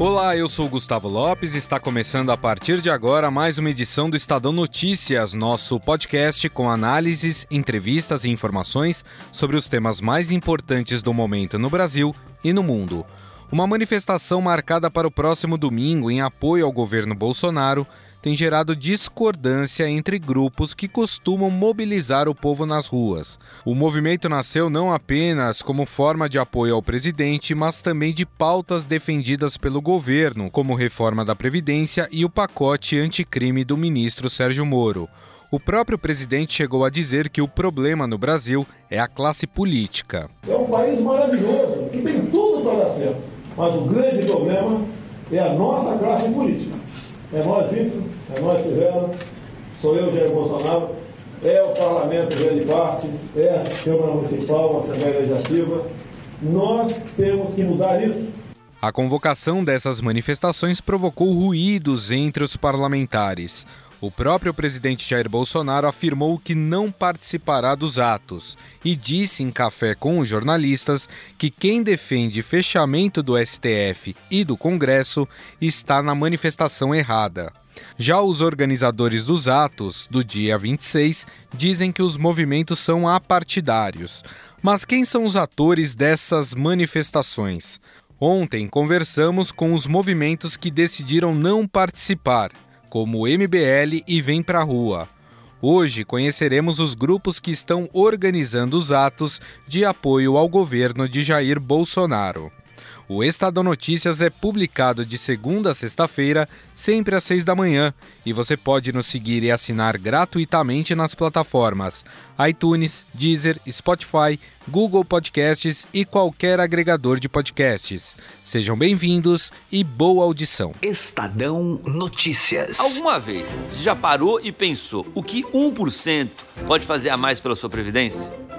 Olá, eu sou Gustavo Lopes e está começando a partir de agora mais uma edição do Estadão Notícias, nosso podcast com análises, entrevistas e informações sobre os temas mais importantes do momento no Brasil e no mundo. Uma manifestação marcada para o próximo domingo em apoio ao governo Bolsonaro tem gerado discordância entre grupos que costumam mobilizar o povo nas ruas. O movimento nasceu não apenas como forma de apoio ao presidente, mas também de pautas defendidas pelo governo, como reforma da Previdência e o pacote anticrime do ministro Sérgio Moro. O próprio presidente chegou a dizer que o problema no Brasil é a classe política. É um país maravilhoso, que tem tudo para dar certo. Mas o grande problema é a nossa classe política. É nós isso, é nós Tivela, sou eu, Jair Bolsonaro, é o parlamento grande parte, é a Câmara Municipal, a Assembleia Legislativa. Nós temos que mudar isso. A convocação dessas manifestações provocou ruídos entre os parlamentares. O próprio presidente Jair Bolsonaro afirmou que não participará dos atos e disse em café com os jornalistas que quem defende fechamento do STF e do Congresso está na manifestação errada. Já os organizadores dos atos do dia 26 dizem que os movimentos são apartidários. Mas quem são os atores dessas manifestações? Ontem conversamos com os movimentos que decidiram não participar como MBL e Vem Pra Rua. Hoje conheceremos os grupos que estão organizando os atos de apoio ao governo de Jair Bolsonaro. O Estadão Notícias é publicado de segunda a sexta-feira, sempre às seis da manhã, e você pode nos seguir e assinar gratuitamente nas plataformas iTunes, Deezer, Spotify, Google Podcasts e qualquer agregador de podcasts. Sejam bem-vindos e boa audição. Estadão Notícias. Alguma vez você já parou e pensou o que 1% pode fazer a mais pela sua previdência?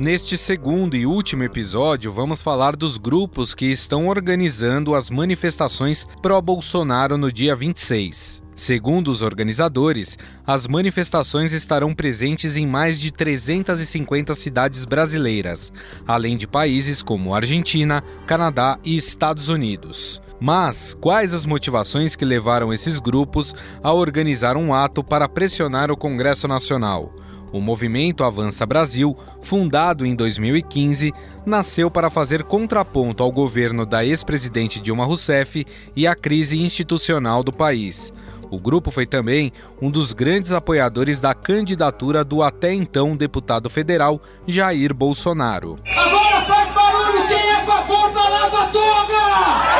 Neste segundo e último episódio, vamos falar dos grupos que estão organizando as manifestações pró-Bolsonaro no dia 26. Segundo os organizadores, as manifestações estarão presentes em mais de 350 cidades brasileiras, além de países como Argentina, Canadá e Estados Unidos. Mas quais as motivações que levaram esses grupos a organizar um ato para pressionar o Congresso Nacional? O movimento Avança Brasil, fundado em 2015, nasceu para fazer contraponto ao governo da ex-presidente Dilma Rousseff e à crise institucional do país. O grupo foi também um dos grandes apoiadores da candidatura do até então deputado federal Jair Bolsonaro. Agora faz barulho quem é favor da Lava Toga!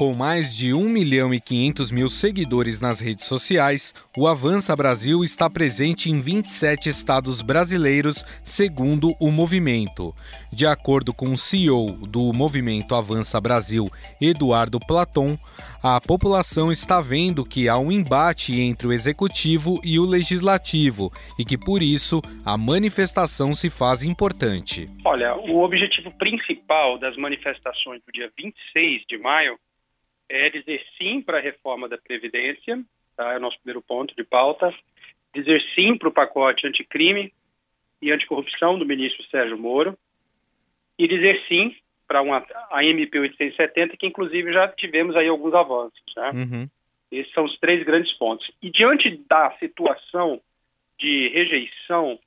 Com mais de 1 milhão e 500 mil seguidores nas redes sociais, o Avança Brasil está presente em 27 estados brasileiros, segundo o movimento. De acordo com o CEO do movimento Avança Brasil, Eduardo Platon, a população está vendo que há um embate entre o executivo e o legislativo e que, por isso, a manifestação se faz importante. Olha, o objetivo principal das manifestações do dia 26 de maio é dizer sim para a reforma da Previdência, tá? é o nosso primeiro ponto de pauta, dizer sim para o pacote anticrime e anticorrupção do ministro Sérgio Moro, e dizer sim para uma, a MP 870, que inclusive já tivemos aí alguns avanços. Né? Uhum. Esses são os três grandes pontos. E diante da situação de rejeição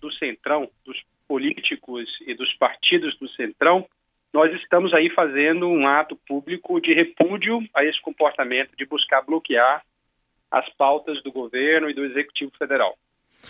do Centrão, dos políticos e dos partidos do Centrão, nós estamos aí fazendo um ato público de repúdio a esse comportamento de buscar bloquear as pautas do governo e do Executivo Federal.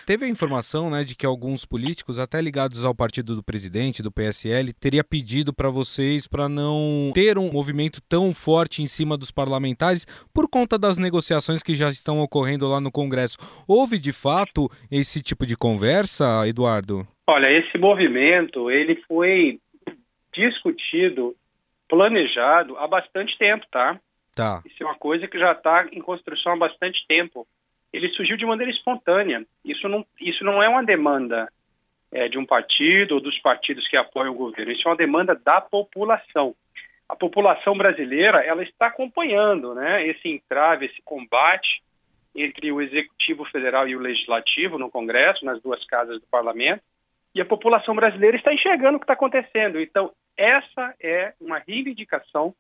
Teve a informação né, de que alguns políticos, até ligados ao partido do presidente, do PSL, teria pedido para vocês para não ter um movimento tão forte em cima dos parlamentares por conta das negociações que já estão ocorrendo lá no Congresso. Houve de fato esse tipo de conversa, Eduardo? Olha, esse movimento ele foi discutido, planejado há bastante tempo, tá? Tá. Isso é uma coisa que já está em construção há bastante tempo. Ele surgiu de maneira espontânea. Isso não, isso não é uma demanda é, de um partido ou dos partidos que apoiam o governo. Isso é uma demanda da população. A população brasileira ela está acompanhando, né, esse entrave, esse combate entre o executivo federal e o legislativo no Congresso, nas duas casas do Parlamento. E a população brasileira está enxergando o que está acontecendo. Então, essa é uma reivindicação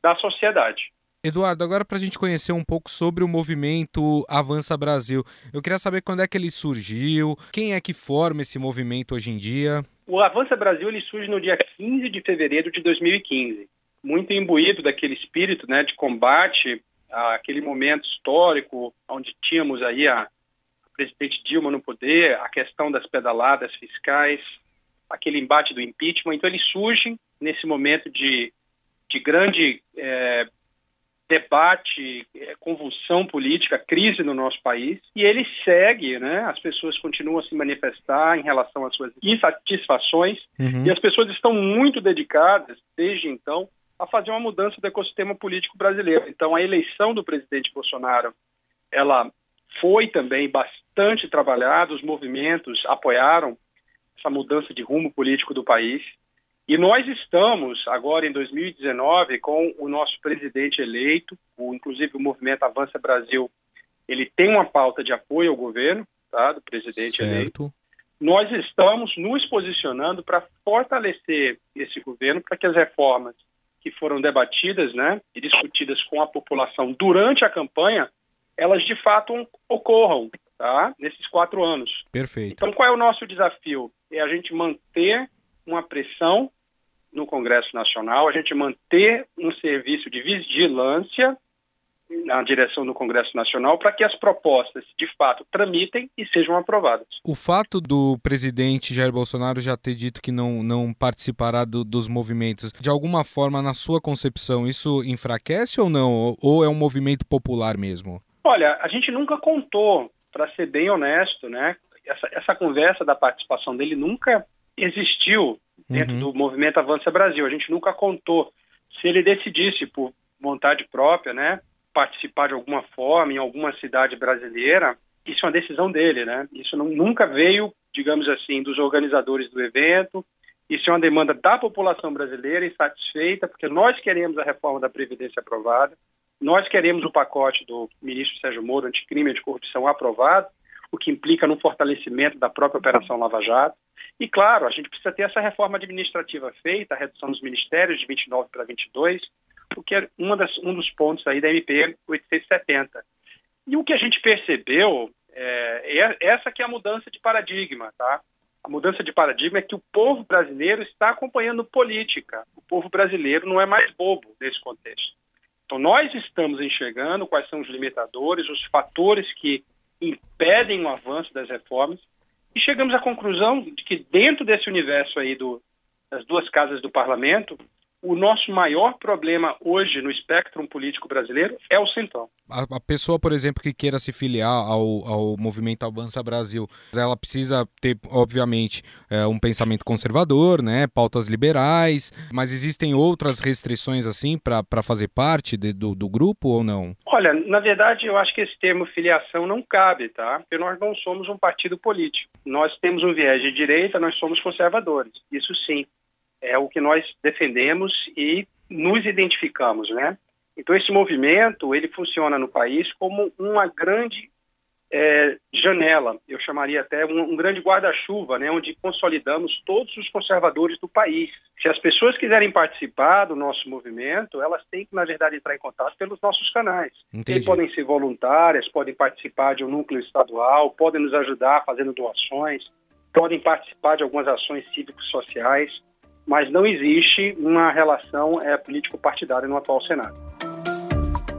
da sociedade. Eduardo, agora para a gente conhecer um pouco sobre o movimento Avança Brasil, eu queria saber quando é que ele surgiu, quem é que forma esse movimento hoje em dia? O Avança Brasil ele surge no dia 15 de fevereiro de 2015, muito imbuído daquele espírito né, de combate àquele momento histórico onde tínhamos aí a, a presidente Dilma no poder, a questão das pedaladas fiscais, aquele embate do impeachment. Então ele surge nesse momento de, de grande é, debate, é, convulsão política, crise no nosso país, e ele segue, né? As pessoas continuam a se manifestar em relação às suas insatisfações, uhum. e as pessoas estão muito dedicadas, desde então, a fazer uma mudança do ecossistema político brasileiro. Então, a eleição do presidente Bolsonaro, ela foi também bastante trabalhada, os movimentos apoiaram essa mudança de rumo político do país. E nós estamos, agora em 2019, com o nosso presidente eleito, o, inclusive o movimento Avança Brasil, ele tem uma pauta de apoio ao governo, tá, do presidente certo. eleito. Nós estamos nos posicionando para fortalecer esse governo, para que as reformas que foram debatidas né, e discutidas com a população durante a campanha, elas de fato ocorram tá, nesses quatro anos. Perfeito. Então, qual é o nosso desafio? É a gente manter uma pressão no Congresso Nacional, a gente manter um serviço de vigilância na direção do Congresso Nacional para que as propostas de fato tramitem e sejam aprovadas. O fato do presidente Jair Bolsonaro já ter dito que não, não participará do, dos movimentos, de alguma forma, na sua concepção, isso enfraquece ou não? Ou é um movimento popular mesmo? Olha, a gente nunca contou, para ser bem honesto, né? Essa, essa conversa da participação dele nunca existiu dentro uhum. do movimento Avança Brasil. A gente nunca contou se ele decidisse por vontade própria, né, participar de alguma forma em alguma cidade brasileira. Isso é uma decisão dele, né? Isso não, nunca veio, digamos assim, dos organizadores do evento. Isso é uma demanda da população brasileira insatisfeita, porque nós queremos a reforma da Previdência aprovada, nós queremos o pacote do ministro Sérgio Moro anticrime e anticorrupção aprovado, o que implica no fortalecimento da própria Operação Lava Jato. E, claro, a gente precisa ter essa reforma administrativa feita, a redução dos ministérios de 29 para 22, o que é uma das, um dos pontos aí da MP 870. E o que a gente percebeu é, é essa que é a mudança de paradigma, tá? A mudança de paradigma é que o povo brasileiro está acompanhando política. O povo brasileiro não é mais bobo nesse contexto. Então, nós estamos enxergando quais são os limitadores, os fatores que impedem o avanço das reformas e chegamos à conclusão de que dentro desse universo aí do, das duas casas do parlamento, o nosso maior problema hoje no espectro político brasileiro é o centrão. A, a, pessoa, por exemplo, que queira se filiar ao, ao movimento Avança Brasil, ela precisa ter, obviamente, é, um pensamento conservador, né, pautas liberais, mas existem outras restrições assim para fazer parte de, do, do grupo ou não? Olha, na verdade, eu acho que esse termo filiação não cabe, tá? Porque nós não somos um partido político. Nós temos um viés de direita, nós somos conservadores. Isso sim é o que nós defendemos e nos identificamos, né? Então esse movimento ele funciona no país como uma grande é, janela, eu chamaria até um, um grande guarda-chuva, né, onde consolidamos todos os conservadores do país. Se as pessoas quiserem participar do nosso movimento, elas têm que, na verdade, entrar em contato pelos nossos canais. Eles podem ser voluntárias, podem participar de um núcleo estadual, podem nos ajudar fazendo doações, podem participar de algumas ações cívicos-sociais. Mas não existe uma relação é, político-partidária no atual Senado.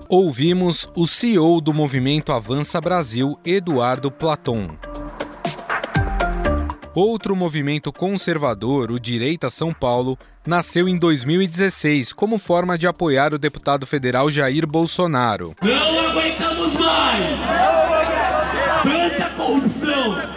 Ouvimos o CEO do movimento Avança Brasil, Eduardo Platon. Outro movimento conservador, o Direita São Paulo, nasceu em 2016 como forma de apoiar o deputado federal Jair Bolsonaro. Não aguentamos mais! Tanta corrupção!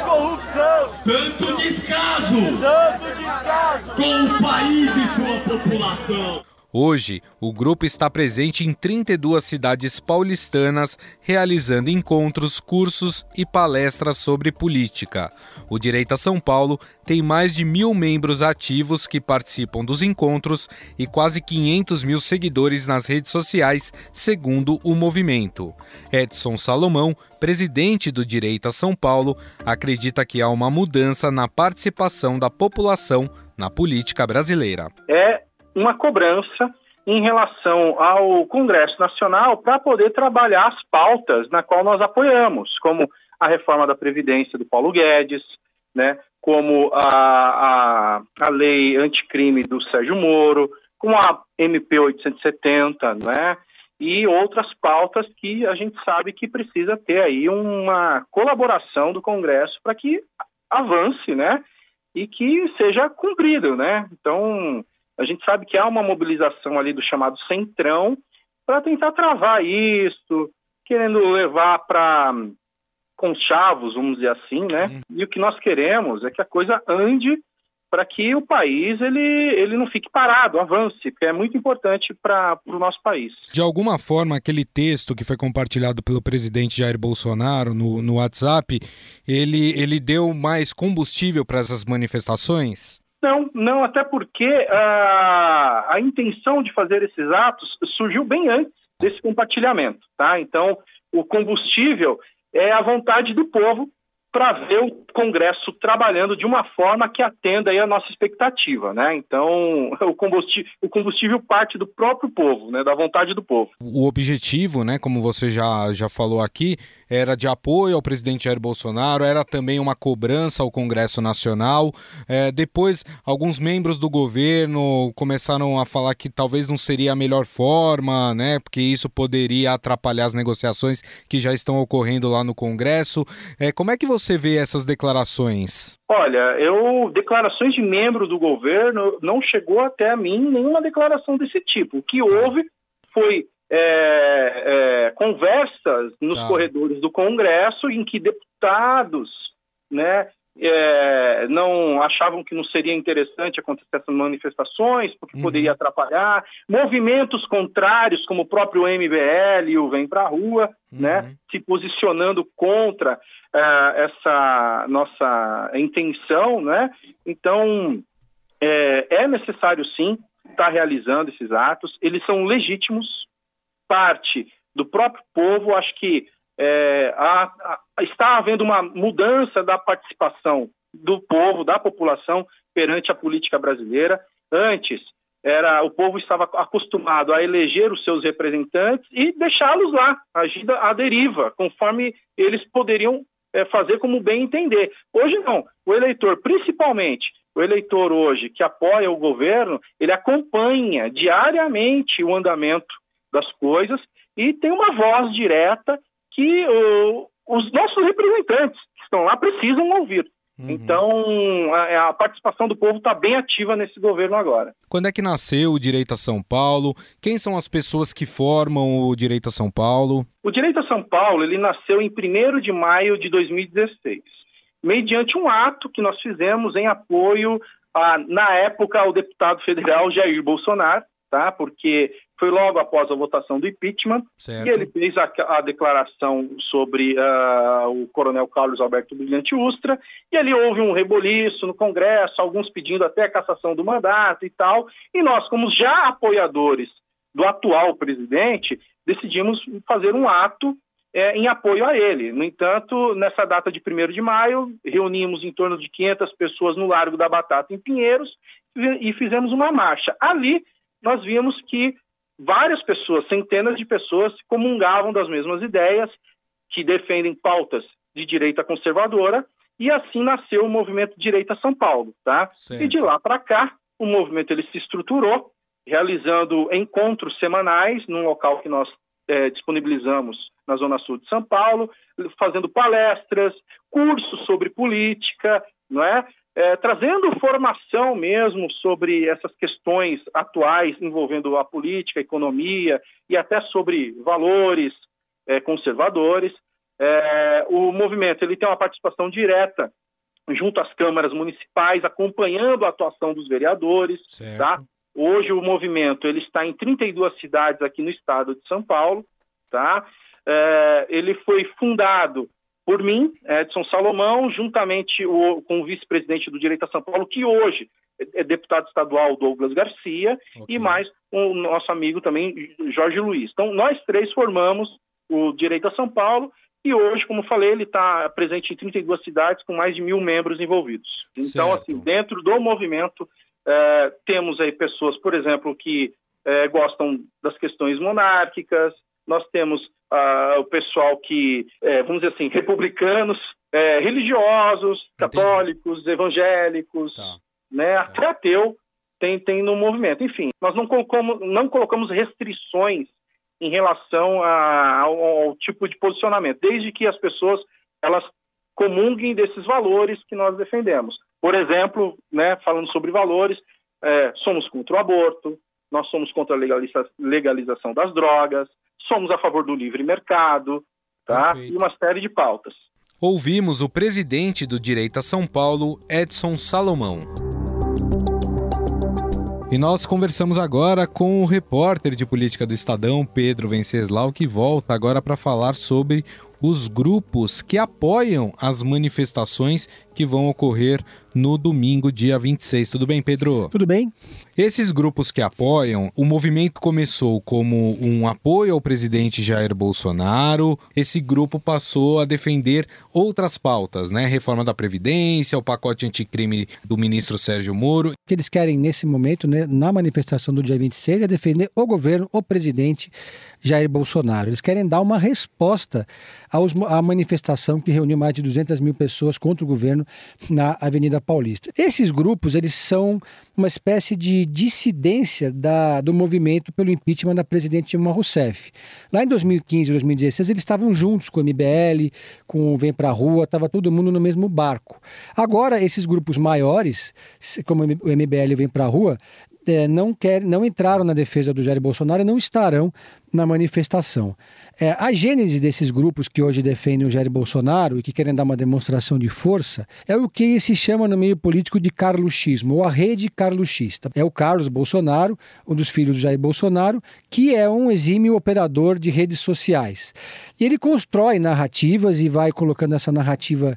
Corrupção! Tanto descaso! Tanto descaso! Com o país e sua população! Hoje, o grupo está presente em 32 cidades paulistanas, realizando encontros, cursos e palestras sobre política. O Direita São Paulo tem mais de mil membros ativos que participam dos encontros e quase 500 mil seguidores nas redes sociais, segundo o movimento. Edson Salomão, presidente do Direita São Paulo, acredita que há uma mudança na participação da população na política brasileira. É uma cobrança em relação ao Congresso Nacional para poder trabalhar as pautas na qual nós apoiamos, como a reforma da Previdência do Paulo Guedes, né, como a, a, a lei anticrime do Sérgio Moro, como a MP 870, né, e outras pautas que a gente sabe que precisa ter aí uma colaboração do Congresso para que avance, né, e que seja cumprido, né. Então, a gente sabe que há uma mobilização ali do chamado centrão para tentar travar isso, querendo levar para conchavos, vamos dizer assim, né? E o que nós queremos é que a coisa ande para que o país ele, ele não fique parado, avance, porque é muito importante para o nosso país. De alguma forma, aquele texto que foi compartilhado pelo presidente Jair Bolsonaro no, no WhatsApp, ele, ele deu mais combustível para essas manifestações? Não, não, até porque a, a intenção de fazer esses atos surgiu bem antes desse compartilhamento, tá? Então, o combustível é a vontade do povo para ver o Congresso trabalhando de uma forma que atenda aí a nossa expectativa, né? Então, o combustível, o combustível parte do próprio povo, né? Da vontade do povo. O objetivo, né? Como você já, já falou aqui, era de apoio ao presidente Jair Bolsonaro, era também uma cobrança ao Congresso Nacional. É, depois, alguns membros do governo começaram a falar que talvez não seria a melhor forma, né? Porque isso poderia atrapalhar as negociações que já estão ocorrendo lá no Congresso. É, como é que você você vê essas declarações? Olha, eu declarações de membro do governo não chegou até a mim nenhuma declaração desse tipo. O que tá. houve foi é, é, conversas nos tá. corredores do Congresso em que deputados, né, é, não achavam que não seria interessante acontecer essas manifestações, porque uhum. poderia atrapalhar. Movimentos contrários, como o próprio MBL, o Vem para a Rua, uhum. né, se posicionando contra essa nossa intenção. Né? Então, é, é necessário sim estar tá realizando esses atos, eles são legítimos, parte do próprio povo, acho que é, está havendo uma mudança da participação do povo, da população perante a política brasileira. Antes, era o povo estava acostumado a eleger os seus representantes e deixá-los lá, agir à deriva, conforme eles poderiam é, fazer como bem entender. Hoje não. O eleitor, principalmente o eleitor hoje que apoia o governo, ele acompanha diariamente o andamento das coisas e tem uma voz direta que o, os nossos representantes que estão lá precisam ouvir. Uhum. Então, a, a, participação do povo está bem ativa nesse governo agora. Quando é que nasceu o Direito a São Paulo? Quem são as pessoas que formam o Direito a São Paulo? O Direito a São Paulo ele nasceu em 1 de maio de 2016, mediante um ato que nós fizemos em apoio, a, na época, ao deputado federal Jair Bolsonaro, tá? Porque foi logo após a votação do impeachment certo. e ele fez a, a declaração sobre uh, o coronel Carlos Alberto Brilhante Ustra e ali houve um reboliço no Congresso, alguns pedindo até a cassação do mandato e tal, e nós, como já apoiadores do atual presidente, decidimos fazer um ato é, em apoio a ele. No entanto, nessa data de 1 de maio, reunimos em torno de 500 pessoas no Largo da Batata, em Pinheiros, e fizemos uma marcha. Ali, nós vimos que várias pessoas, centenas de pessoas, comungavam das mesmas ideias, que defendem pautas de direita conservadora, e assim nasceu o movimento Direita São Paulo, tá? Certo. E de lá para cá, o movimento ele se estruturou, realizando encontros semanais num local que nós é, disponibilizamos na Zona Sul de São Paulo, fazendo palestras, cursos sobre política, não é? É, trazendo formação mesmo sobre essas questões atuais envolvendo a política, a economia e até sobre valores é, conservadores. É, o movimento ele tem uma participação direta junto às câmaras municipais, acompanhando a atuação dos vereadores. Tá? Hoje o movimento ele está em 32 cidades aqui no estado de São Paulo. Tá? É, ele foi fundado por mim, Edson Salomão, juntamente com o vice-presidente do Direito a São Paulo, que hoje é deputado estadual Douglas Garcia, okay. e mais o nosso amigo também Jorge Luiz. Então, nós três formamos o Direito a São Paulo, e hoje, como falei, ele está presente em 32 cidades com mais de mil membros envolvidos. Então, certo. assim, dentro do movimento, é, temos aí pessoas, por exemplo, que é, gostam das questões monárquicas, nós temos uh, o pessoal que, é, vamos dizer assim, republicanos, é, religiosos, Entendi. católicos, evangélicos, tá. né, tá. até ateu tem, tem no movimento. Enfim, nós não colocamos, não colocamos restrições em relação a, ao, ao, tipo de posicionamento, desde que as pessoas elas comunguem desses valores que nós defendemos. Por exemplo, né, falando sobre valores, é, somos contra o aborto, nós somos contra a legaliza legalização das drogas, somos a favor do livre mercado, tá? Perfeito. E uma série de pautas. Ouvimos o presidente do Direito a São Paulo, Edson Salomão. E nós conversamos agora com o repórter de política do Estadão, Pedro Venceslau, que volta agora para falar sobre os grupos que apoiam as manifestações que vão ocorrer no domingo, dia 26. Tudo bem, Pedro? Tudo bem. Esses grupos que apoiam, o movimento começou como um apoio ao presidente Jair Bolsonaro. Esse grupo passou a defender outras pautas, né? Reforma da Previdência, o pacote anticrime do ministro Sérgio Moro. O que eles querem nesse momento, né, na manifestação do dia 26, é defender o governo, o presidente Jair Bolsonaro. Eles querem dar uma resposta aos, à manifestação que reuniu mais de 200 mil pessoas contra o governo na Avenida Paulista. Esses grupos eles são uma espécie de dissidência da, do movimento pelo impeachment da presidente Dilma Rousseff. Lá em 2015 e 2016 eles estavam juntos com o MBL, com o Vem Pra Rua, estava todo mundo no mesmo barco. Agora esses grupos maiores, como o MBL Vem Pra Rua, é, não, quer, não entraram na defesa do Jair Bolsonaro e não estarão na manifestação. É, a gênese desses grupos que hoje defendem o Jair Bolsonaro e que querem dar uma demonstração de força é o que se chama no meio político de carluxismo, ou a rede carluxista. É o Carlos Bolsonaro, um dos filhos do Jair Bolsonaro, que é um exímio operador de redes sociais. E ele constrói narrativas e vai colocando essa narrativa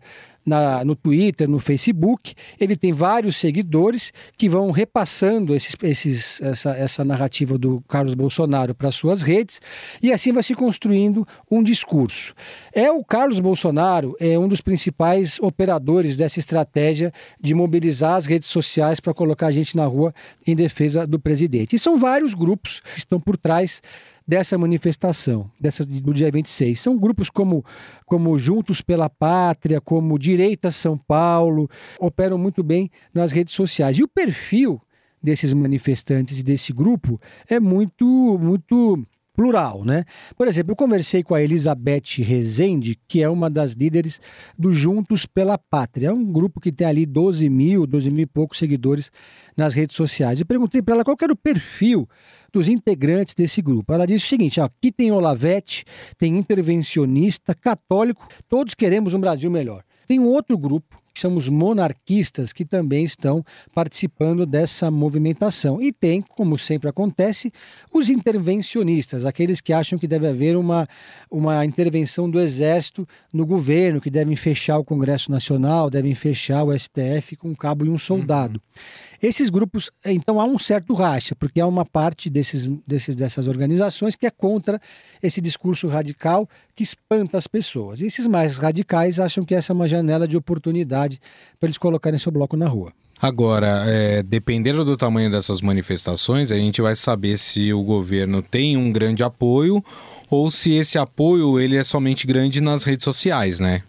na, no Twitter, no Facebook. Ele tem vários seguidores que vão repassando esses, esses, essa, essa narrativa do Carlos Bolsonaro para suas redes e assim vai se construindo um discurso. É o Carlos Bolsonaro é um dos principais operadores dessa estratégia de mobilizar as redes sociais para colocar a gente na rua em defesa do presidente. E são vários grupos que estão por trás dessa manifestação, dessa, do dia 26. São grupos como, como Juntos pela Pátria, como Direita São Paulo, operam muito bem nas redes sociais. E o perfil desses manifestantes e desse grupo é muito, muito plural, né? Por exemplo, eu conversei com a Elizabeth Rezende, que é uma das líderes do Juntos pela Pátria. É um grupo que tem ali 12 mil, 12 mil e poucos seguidores nas redes sociais. Eu perguntei para ela qual era o perfil dos integrantes desse grupo. Ela disse o seguinte: ó, aqui tem Olavete, tem intervencionista, católico, todos queremos um Brasil melhor. Tem um outro grupo que são os monarquistas, que também estão participando dessa movimentação. E tem, como sempre acontece, os intervencionistas, aqueles que acham que deve haver uma, uma intervenção do Exército no governo, que devem fechar o Congresso Nacional, devem fechar o STF com um cabo e um soldado. Uhum. Esses grupos, então há um certo racha, porque há uma parte desses, desses, dessas organizações que é contra esse discurso radical que espanta as pessoas. E esses mais radicais acham que essa é uma janela de oportunidade para eles colocarem seu bloco na rua. Agora, é, dependendo do tamanho dessas manifestações, a gente vai saber se o governo tem um grande apoio ou se esse apoio ele é somente grande nas redes sociais, né?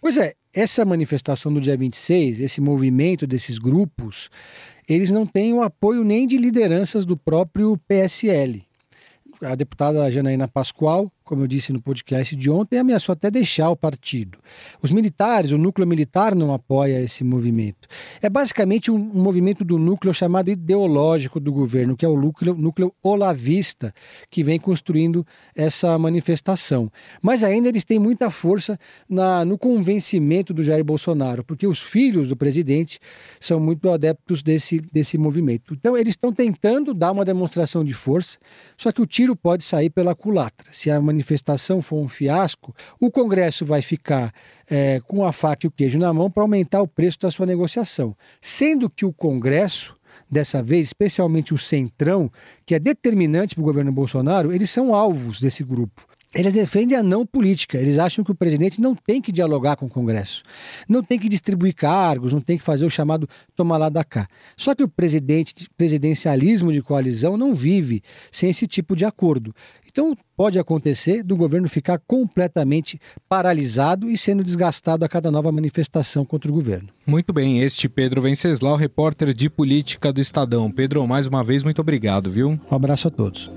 Pois é, essa manifestação do dia 26, esse movimento desses grupos, eles não têm o apoio nem de lideranças do próprio PSL. A deputada Janaína Pascoal como eu disse no podcast de ontem, ameaçou até deixar o partido. Os militares, o núcleo militar não apoia esse movimento. É basicamente um, movimento do núcleo chamado ideológico do governo, que é o núcleo, núcleo olavista, que vem construindo essa manifestação. Mas ainda eles têm muita força na, no convencimento do Jair Bolsonaro, porque os filhos do presidente são muito adeptos desse, desse movimento. Então, eles estão tentando dar uma demonstração de força, só que o tiro pode sair pela culatra. Se a manifestação for um fiasco, o Congresso vai ficar é, com a faca e o queijo na mão para aumentar o preço da sua negociação. Sendo que o Congresso, dessa vez, especialmente o Centrão, que é determinante para o governo Bolsonaro, eles são alvos desse grupo. Eles defendem a não política. Eles acham que o presidente não tem que dialogar com o Congresso, não tem que distribuir cargos, não tem que fazer o chamado tomar lá da cá. Só que o presidente, presidencialismo de coalizão não vive sem esse tipo de acordo. Então pode acontecer do governo ficar completamente paralisado e sendo desgastado a cada nova manifestação contra o governo. Muito bem, este Pedro Venceslau, repórter de política do Estadão. Pedro, mais uma vez, muito obrigado, viu? Um abraço a todos.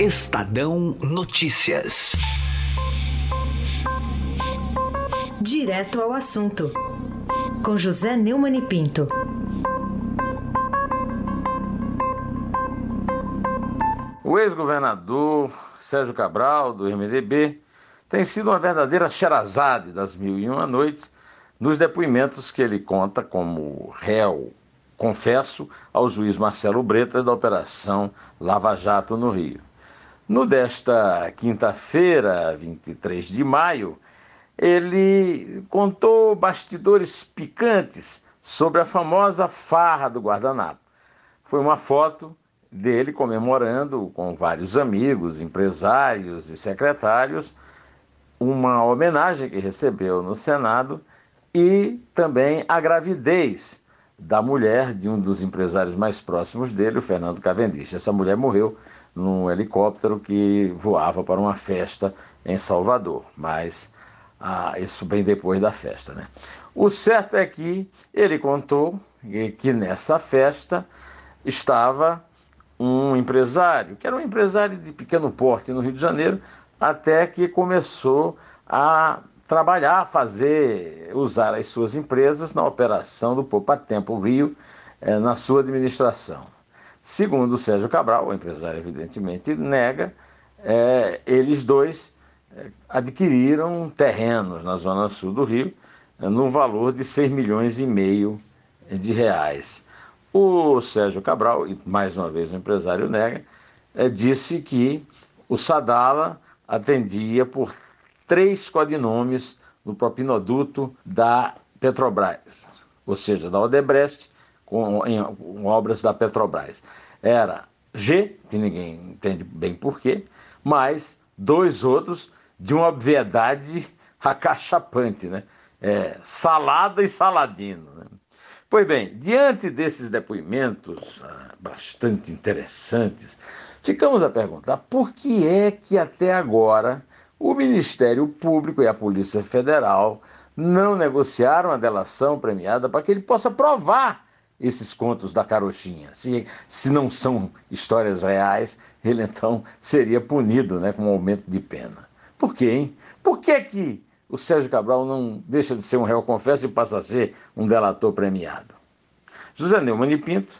Estadão Notícias. Direto ao assunto. Com José Neumann e Pinto. O ex-governador Sérgio Cabral, do MDB, tem sido uma verdadeira Sherazade das mil e uma noites nos depoimentos que ele conta como réu, confesso, ao juiz Marcelo Bretas da Operação Lava Jato no Rio. No desta quinta-feira, 23 de maio, ele contou bastidores picantes sobre a famosa farra do guardanapo. Foi uma foto dele comemorando com vários amigos, empresários e secretários uma homenagem que recebeu no Senado e também a gravidez da mulher de um dos empresários mais próximos dele, o Fernando Cavendish. Essa mulher morreu num helicóptero que voava para uma festa em Salvador, mas ah, isso bem depois da festa. Né? O certo é que ele contou que nessa festa estava um empresário, que era um empresário de pequeno porte no Rio de Janeiro, até que começou a trabalhar, a fazer, usar as suas empresas na operação do Poupa Tempo Rio, eh, na sua administração. Segundo Sérgio Cabral, o empresário evidentemente nega, é, eles dois é, adquiriram terrenos na zona sul do Rio é, no valor de 6 milhões e meio de reais. O Sérgio Cabral, e mais uma vez o empresário nega, é, disse que o Sadala atendia por três codinomes no propinoduto da Petrobras, ou seja, da Odebrecht, com, em, com obras da Petrobras. Era G, que ninguém entende bem porquê, mais dois outros de uma obviedade acachapante, né? É, salada e saladino. Né? Pois bem, diante desses depoimentos ah, bastante interessantes, ficamos a perguntar por que é que até agora o Ministério Público e a Polícia Federal não negociaram a delação premiada para que ele possa provar esses contos da carochinha. Se, se não são histórias reais, ele então seria punido né, com um aumento de pena. Por quê, hein? Por que, que o Sérgio Cabral não deixa de ser um réu confesso e passa a ser um delator premiado? José Neumann e Pinto,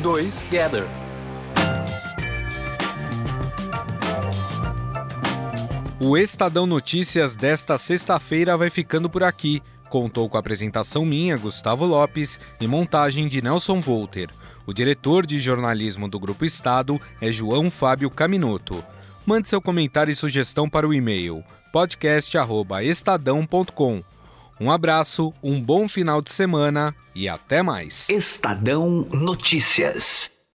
2 Together. O Estadão Notícias desta sexta-feira vai ficando por aqui. Contou com a apresentação minha, Gustavo Lopes, e montagem de Nelson Volter. O diretor de jornalismo do Grupo Estado é João Fábio Caminoto. Mande seu comentário e sugestão para o e-mail podcast@estadão.com. Um abraço, um bom final de semana e até mais. Estadão Notícias.